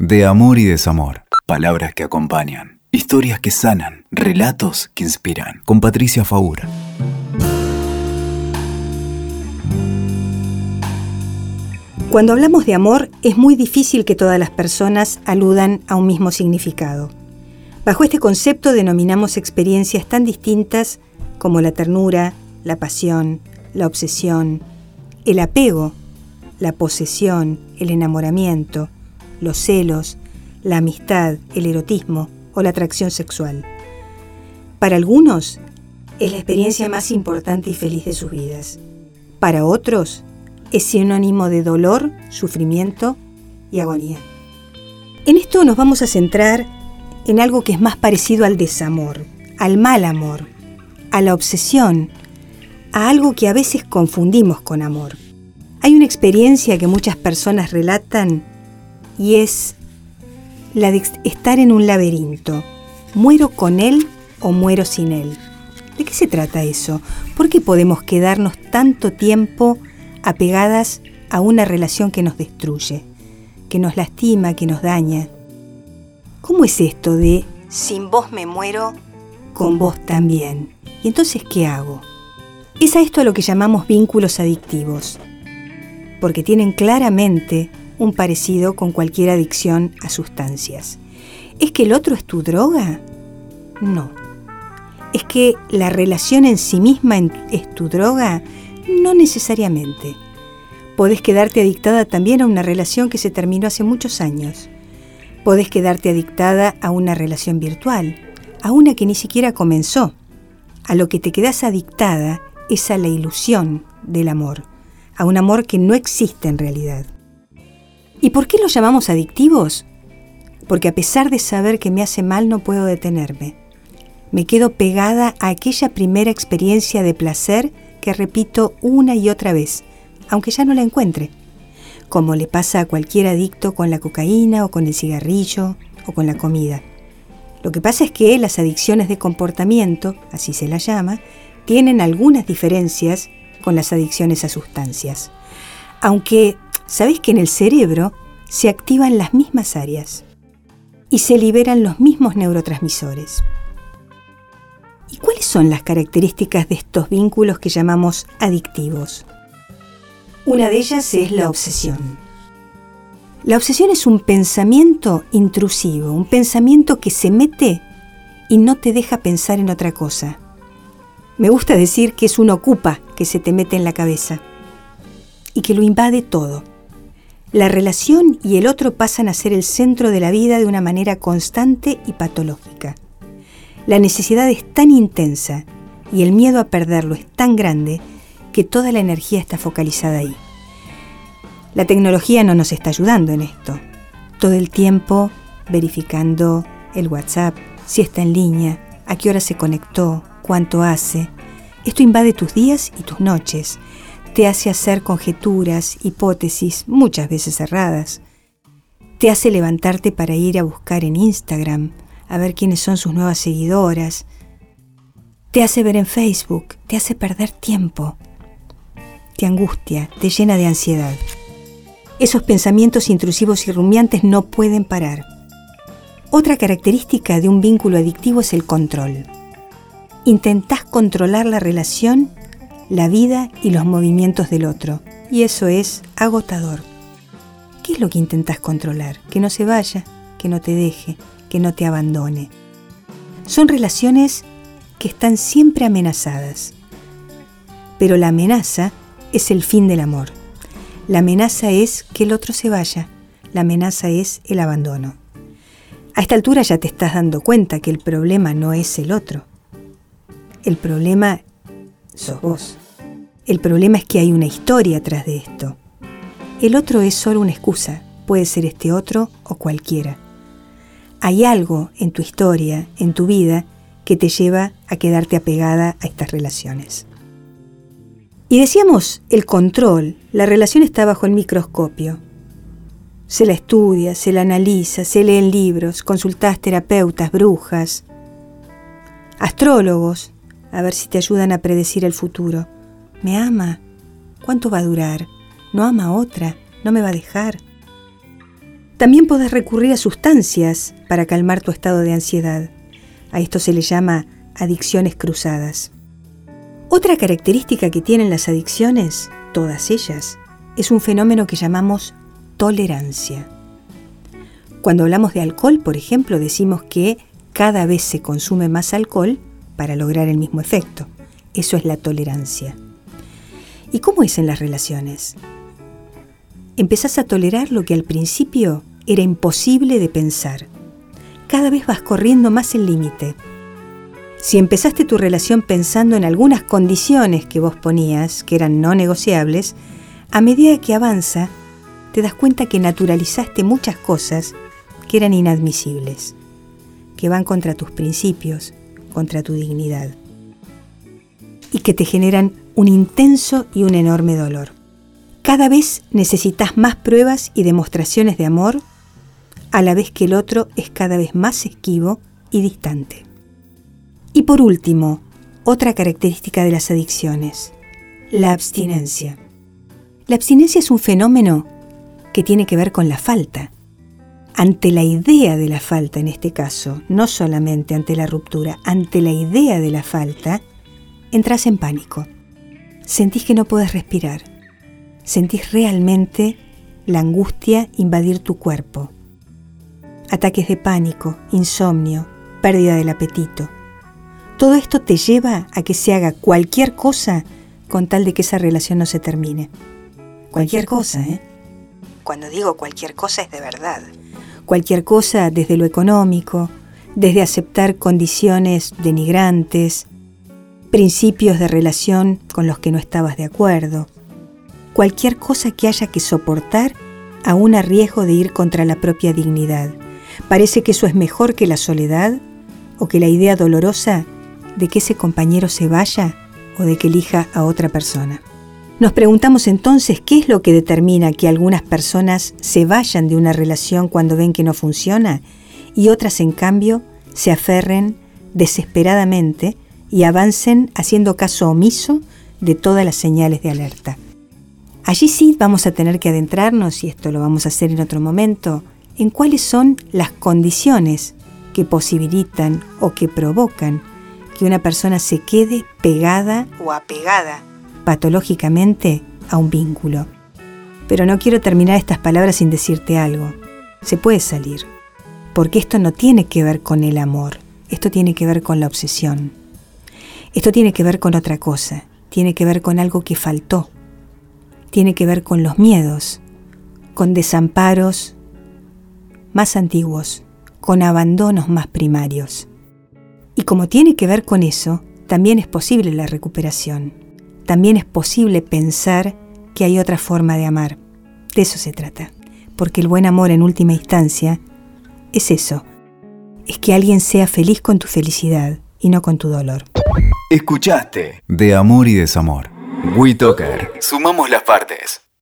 De amor y desamor. Palabras que acompañan. Historias que sanan. Relatos que inspiran. Con Patricia Faura. Cuando hablamos de amor es muy difícil que todas las personas aludan a un mismo significado. Bajo este concepto denominamos experiencias tan distintas como la ternura, la pasión, la obsesión, el apego, la posesión, el enamoramiento, los celos, la amistad, el erotismo o la atracción sexual. Para algunos es la experiencia más importante y feliz de sus vidas. Para otros es sinónimo de dolor, sufrimiento y agonía. En esto nos vamos a centrar en algo que es más parecido al desamor, al mal amor, a la obsesión, a algo que a veces confundimos con amor. Hay una experiencia que muchas personas relatan y es la de estar en un laberinto. ¿Muero con él o muero sin él? ¿De qué se trata eso? ¿Por qué podemos quedarnos tanto tiempo apegadas a una relación que nos destruye, que nos lastima, que nos daña. ¿Cómo es esto de sin vos me muero, con vos también? ¿Y entonces qué hago? Es a esto a lo que llamamos vínculos adictivos, porque tienen claramente un parecido con cualquier adicción a sustancias. ¿Es que el otro es tu droga? No. ¿Es que la relación en sí misma es tu droga? No necesariamente. Podés quedarte adictada también a una relación que se terminó hace muchos años. Podés quedarte adictada a una relación virtual, a una que ni siquiera comenzó. A lo que te quedas adictada es a la ilusión del amor, a un amor que no existe en realidad. ¿Y por qué los llamamos adictivos? Porque a pesar de saber que me hace mal no puedo detenerme. Me quedo pegada a aquella primera experiencia de placer que repito una y otra vez, aunque ya no la encuentre, como le pasa a cualquier adicto con la cocaína o con el cigarrillo o con la comida. Lo que pasa es que las adicciones de comportamiento, así se las llama, tienen algunas diferencias con las adicciones a sustancias. Aunque, ¿sabéis que en el cerebro se activan las mismas áreas y se liberan los mismos neurotransmisores? ¿Y cuáles son las características de estos vínculos que llamamos adictivos? Una de ellas es la obsesión. La obsesión es un pensamiento intrusivo, un pensamiento que se mete y no te deja pensar en otra cosa. Me gusta decir que es un ocupa que se te mete en la cabeza y que lo invade todo. La relación y el otro pasan a ser el centro de la vida de una manera constante y patológica. La necesidad es tan intensa y el miedo a perderlo es tan grande que toda la energía está focalizada ahí. La tecnología no nos está ayudando en esto. Todo el tiempo verificando el WhatsApp, si está en línea, a qué hora se conectó, cuánto hace. Esto invade tus días y tus noches. Te hace hacer conjeturas, hipótesis, muchas veces erradas. Te hace levantarte para ir a buscar en Instagram, a ver quiénes son sus nuevas seguidoras. Te hace ver en Facebook, te hace perder tiempo. Te angustia, te llena de ansiedad. Esos pensamientos intrusivos y rumiantes no pueden parar. Otra característica de un vínculo adictivo es el control. Intentás controlar la relación, la vida y los movimientos del otro, y eso es agotador. ¿Qué es lo que intentás controlar? Que no se vaya, que no te deje, que no te abandone. Son relaciones que están siempre amenazadas. Pero la amenaza es el fin del amor. La amenaza es que el otro se vaya. La amenaza es el abandono. A esta altura ya te estás dando cuenta que el problema no es el otro. El problema sos vos. El problema es que hay una historia atrás de esto. El otro es solo una excusa. Puede ser este otro o cualquiera hay algo en tu historia, en tu vida, que te lleva a quedarte apegada a estas relaciones. Y decíamos, el control, la relación está bajo el microscopio. Se la estudia, se la analiza, se leen libros, consultas terapeutas, brujas, astrólogos, a ver si te ayudan a predecir el futuro. ¿Me ama? ¿Cuánto va a durar? ¿No ama a otra? ¿No me va a dejar? También podés recurrir a sustancias para calmar tu estado de ansiedad. A esto se le llama adicciones cruzadas. Otra característica que tienen las adicciones, todas ellas, es un fenómeno que llamamos tolerancia. Cuando hablamos de alcohol, por ejemplo, decimos que cada vez se consume más alcohol para lograr el mismo efecto. Eso es la tolerancia. ¿Y cómo es en las relaciones? Empezás a tolerar lo que al principio era imposible de pensar. Cada vez vas corriendo más el límite. Si empezaste tu relación pensando en algunas condiciones que vos ponías, que eran no negociables, a medida que avanza, te das cuenta que naturalizaste muchas cosas que eran inadmisibles, que van contra tus principios, contra tu dignidad, y que te generan un intenso y un enorme dolor. Cada vez necesitas más pruebas y demostraciones de amor, a la vez que el otro es cada vez más esquivo y distante. Y por último, otra característica de las adicciones, la abstinencia. La abstinencia es un fenómeno que tiene que ver con la falta. Ante la idea de la falta en este caso, no solamente ante la ruptura, ante la idea de la falta, entras en pánico. Sentís que no puedes respirar. Sentís realmente la angustia invadir tu cuerpo. Ataques de pánico, insomnio, pérdida del apetito. Todo esto te lleva a que se haga cualquier cosa con tal de que esa relación no se termine. Cualquier cosa, ¿eh? Cuando digo cualquier cosa es de verdad. Cualquier cosa desde lo económico, desde aceptar condiciones denigrantes, principios de relación con los que no estabas de acuerdo, cualquier cosa que haya que soportar aún a riesgo de ir contra la propia dignidad. Parece que eso es mejor que la soledad o que la idea dolorosa de que ese compañero se vaya o de que elija a otra persona. Nos preguntamos entonces qué es lo que determina que algunas personas se vayan de una relación cuando ven que no funciona y otras en cambio se aferren desesperadamente y avancen haciendo caso omiso de todas las señales de alerta. Allí sí vamos a tener que adentrarnos, y esto lo vamos a hacer en otro momento, en cuáles son las condiciones que posibilitan o que provocan que una persona se quede pegada o apegada patológicamente a un vínculo. Pero no quiero terminar estas palabras sin decirte algo. Se puede salir, porque esto no tiene que ver con el amor, esto tiene que ver con la obsesión. Esto tiene que ver con otra cosa, tiene que ver con algo que faltó, tiene que ver con los miedos, con desamparos más antiguos, con abandonos más primarios. Y como tiene que ver con eso, también es posible la recuperación también es posible pensar que hay otra forma de amar. De eso se trata. Porque el buen amor en última instancia es eso. Es que alguien sea feliz con tu felicidad y no con tu dolor. Escuchaste De Amor y Desamor. WeToker. Sumamos las partes.